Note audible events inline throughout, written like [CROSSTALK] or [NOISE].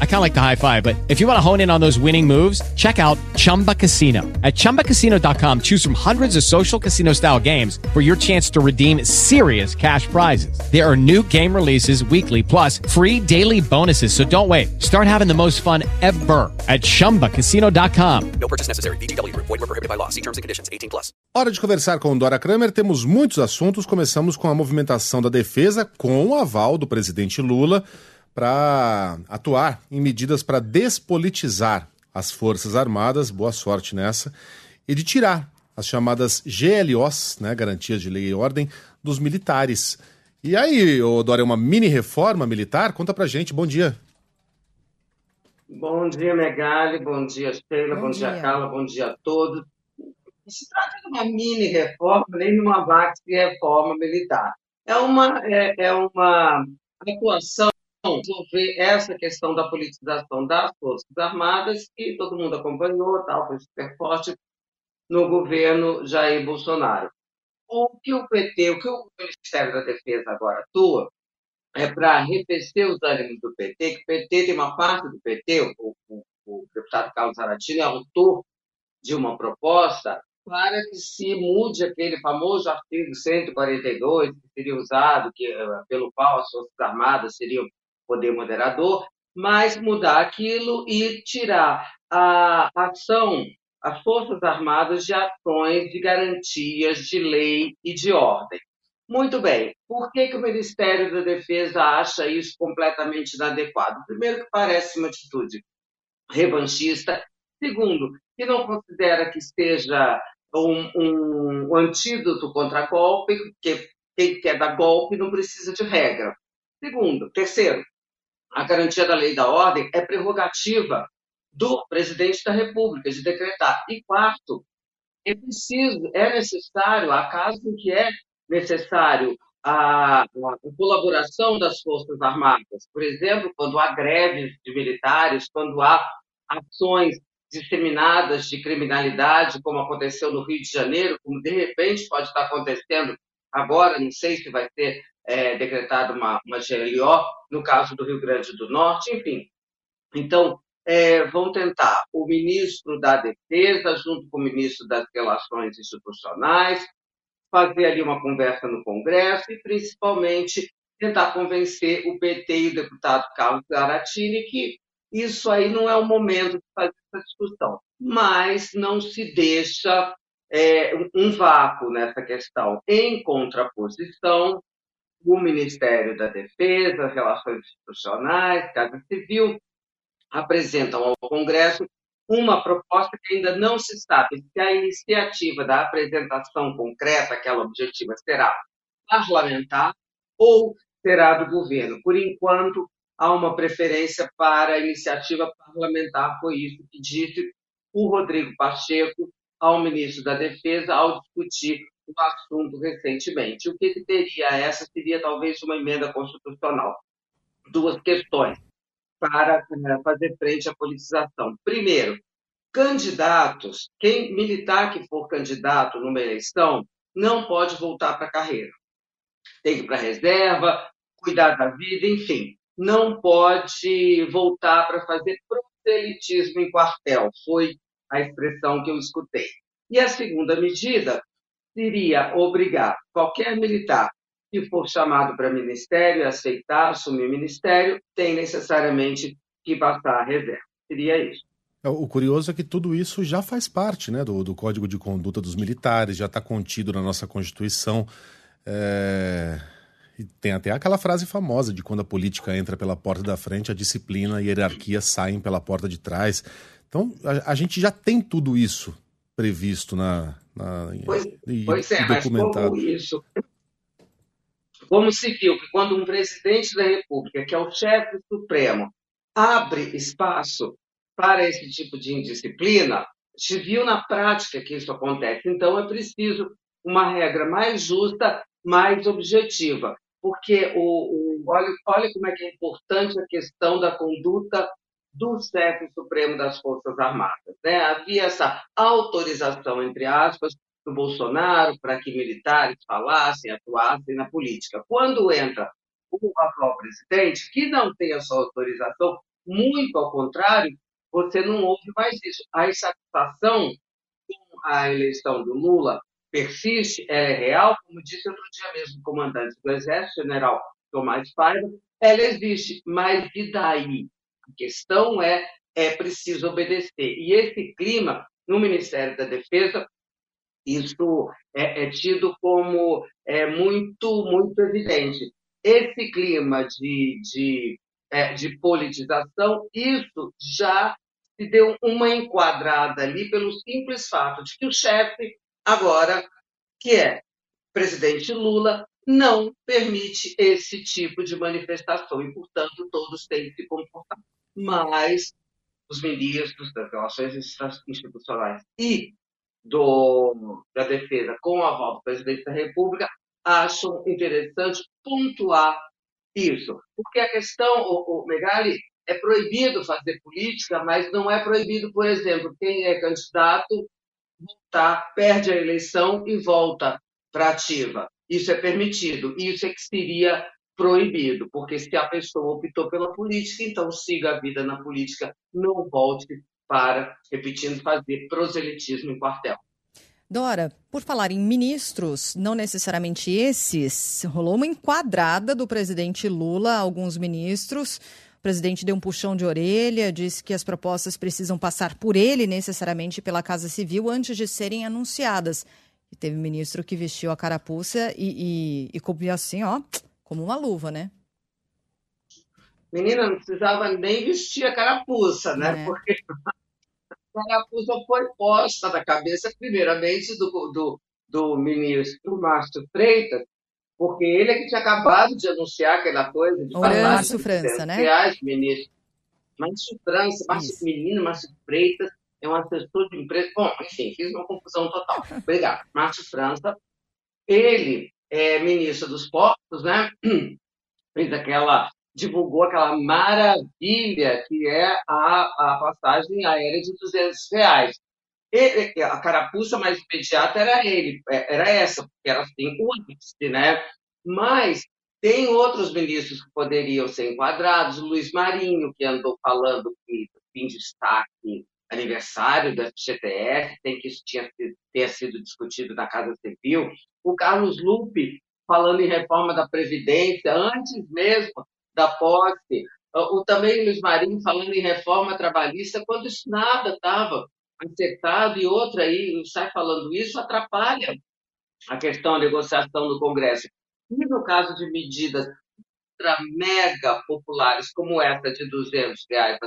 I kind of like the high five, but if you want to hone in on those winning moves, check out Chumba Casino. At chumbacasino.com, choose from hundreds of social casino style games for your chance to redeem serious cash prizes. There are new game releases weekly, plus free daily bonuses. So don't wait. Start having the most fun ever at chumbacasino.com. No purchase necessary. VGW Group. Void were prohibited by law. See terms and conditions. 18 plus. Hora de conversar com Dora Kramer. Temos muitos assuntos. Começamos com a movimentação da defesa com o aval do presidente Lula para atuar em medidas para despolitizar as Forças Armadas. Boa sorte nessa. E de tirar as chamadas GLOs, né, Garantias de Lei e Ordem, dos militares. E aí, é uma mini reforma militar? Conta pra gente. Bom dia. Bom dia, Megali. Bom dia, Sheila. Bom, Bom dia, dia. Carla. Bom dia a todos. Não se trata de uma mini reforma, nem de uma maxi reforma militar. É uma, é, é uma atuação resolver essa questão da politização das Forças Armadas, que todo mundo acompanhou, tal, foi super forte no governo Jair Bolsonaro. O que o PT, o que o Ministério da Defesa agora atua, é para arrefecer os ânimos do PT, que o PT tem uma parte do PT, o, o, o deputado Carlos Aratini é autor de uma proposta para que se mude aquele famoso artigo 142 que seria usado, que, eh, pelo qual as Forças Armadas seriam poder moderador, mas mudar aquilo e tirar a ação, as Forças Armadas de ações de garantias de lei e de ordem. Muito bem. Por que, que o Ministério da Defesa acha isso completamente inadequado? Primeiro, que parece uma atitude revanchista. Segundo, que não considera que seja um, um antídoto contra golpe, porque quem quer dar golpe não precisa de regra. Segundo, terceiro, a garantia da lei e da ordem é prerrogativa do presidente da República de decretar. E quarto, é preciso, é necessário, há casos em que é necessário a, a colaboração das Forças Armadas. Por exemplo, quando há greves de militares, quando há ações disseminadas de criminalidade, como aconteceu no Rio de Janeiro, como de repente pode estar acontecendo agora, não sei se vai ser é, decretada uma, uma GLO, no caso do Rio Grande do Norte, enfim. Então, é, vão tentar o ministro da Defesa, junto com o ministro das Relações Institucionais, fazer ali uma conversa no Congresso e, principalmente, tentar convencer o PT e o deputado Carlos Garatini que isso aí não é o momento de fazer essa discussão. Mas não se deixa é, um vácuo nessa questão. Em contraposição, o Ministério da Defesa, Relações Institucionais, Casa Civil, apresentam ao Congresso uma proposta que ainda não se sabe se a iniciativa da apresentação concreta, aquela objetiva, será parlamentar ou será do governo. Por enquanto, há uma preferência para a iniciativa parlamentar, foi isso que disse o Rodrigo Pacheco ao ministro da Defesa ao discutir o assunto recentemente. O que, que teria essa? Seria talvez uma emenda constitucional. Duas questões para eh, fazer frente à politização. Primeiro, candidatos, quem militar que for candidato numa eleição, não pode voltar para a carreira. Tem que ir para a reserva, cuidar da vida, enfim. Não pode voltar para fazer proselitismo em quartel, foi a expressão que eu escutei. E a segunda medida seria obrigar qualquer militar que for chamado para ministério, aceitar, assumir ministério, tem necessariamente que passar a reserva. Seria isso. É, O curioso é que tudo isso já faz parte né, do, do Código de Conduta dos Militares, já está contido na nossa Constituição. É, E tem até aquela frase famosa de quando a política entra pela porta da frente, a disciplina e a hierarquia saem pela porta de trás. Então, a, a gente já tem tudo isso previsto na. Na Pois, e, pois é, mas como isso. Como se viu que quando um presidente da República, que é o chefe supremo, abre espaço para esse tipo de indisciplina, se viu na prática que isso acontece. Então é preciso uma regra mais justa, mais objetiva, porque o, o- olha, olha como é que é importante a questão da conduta do chefe supremo das Forças Armadas. Né? Havia essa autorização, entre aspas, do Bolsonaro para que militares falassem, atuassem na política. Quando entra o atual presidente, que não tem essa autorização, muito ao contrário, você não ouve mais isso. A insatisfação com a eleição do Lula persiste, ela é real, como disse outro dia mesmo o comandante do Exército, general Tomás Paiva, ela existe, mas e daí? A questão é, é preciso obedecer. E esse clima, no Ministério da Defesa, isso é, é tido como é, muito, muito evidente. Esse clima de, de, é, de politização, isso já se deu uma enquadrada ali pelo simples fato de que o chefe, agora, que é presidente Lula, não permite esse tipo de manifestação e, portanto, todos têm que se comportar. Mas os ministros das Relações Institucionais e do, da Defesa com o aval do presidente da República acham interessante pontuar isso. Porque a questão, o, o Megali, é proibido fazer política, mas não é proibido, por exemplo, quem é candidato voltar, perde a eleição e volta para ativa. Isso é permitido. Isso é que seria proibido, porque se a pessoa optou pela política, então siga a vida na política, não volte para, repetindo, fazer proselitismo em quartel. Dora, por falar em ministros, não necessariamente esses, rolou uma enquadrada do presidente Lula alguns ministros. O presidente deu um puxão de orelha, disse que as propostas precisam passar por ele, necessariamente pela Casa Civil, antes de serem anunciadas. E teve ministro que vestiu a carapuça e, e, e cobriu assim, ó, como uma luva, né? Menina, não precisava nem vestir a carapuça, né? É. Porque a carapuça foi posta na cabeça, primeiramente, do, do, do ministro Márcio Freitas, porque ele é que tinha acabado de anunciar aquela coisa de de França, 200 né? reais, ministro. Márcio França, Márcio. Menino, Márcio Freitas, é um assessor de empresa. Bom, enfim, fiz uma confusão total. Obrigado. Márcio França, ele é ministro dos Portos, né? [CLEARS THROAT] Fez aquela, divulgou aquela maravilha que é a, a passagem aérea de 200 reais. Ele- a carapuça mais imediata era ele, é, era essa, porque era assim, o índice, né? Mas tem outros ministros que poderiam ser enquadrados, Luiz Marinho, que andou falando que em destaque aniversário da FGTS, tem que isso tinha ter sido discutido na Casa Civil, o Carlos Lupe falando em reforma da Previdência, antes mesmo da posse, o, também Luiz Marinho falando em reforma trabalhista, quando isso nada estava acertado, e outra aí sai falando isso, atrapalha a questão da negociação do Congresso. E no caso de medidas ultra mega populares como essa de 200 reais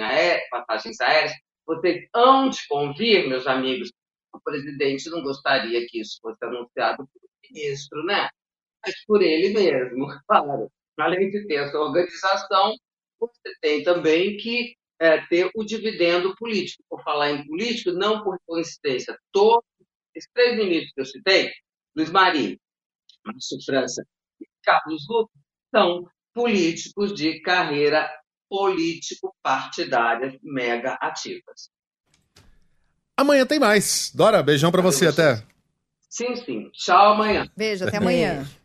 aéreas, passagens aéreas, vocês hão de convir, meus amigos, o presidente não gostaria que isso fosse anunciado pelo ministro, né? Mas por ele mesmo, [LAUGHS] claro. Além de ter essa organização, você tem também que é, ter o dividendo político. Por falar em político, não por coincidência, todos esses três ministros que eu citei, Luiz Marinho, Márcio França e Carlos Lupe, são políticos de carreira político-partidária mega ativas. Amanhã tem mais. Dora, beijão pra você. Até. Sim, sim. Tchau amanhã. Beijo, até amanhã. [LAUGHS]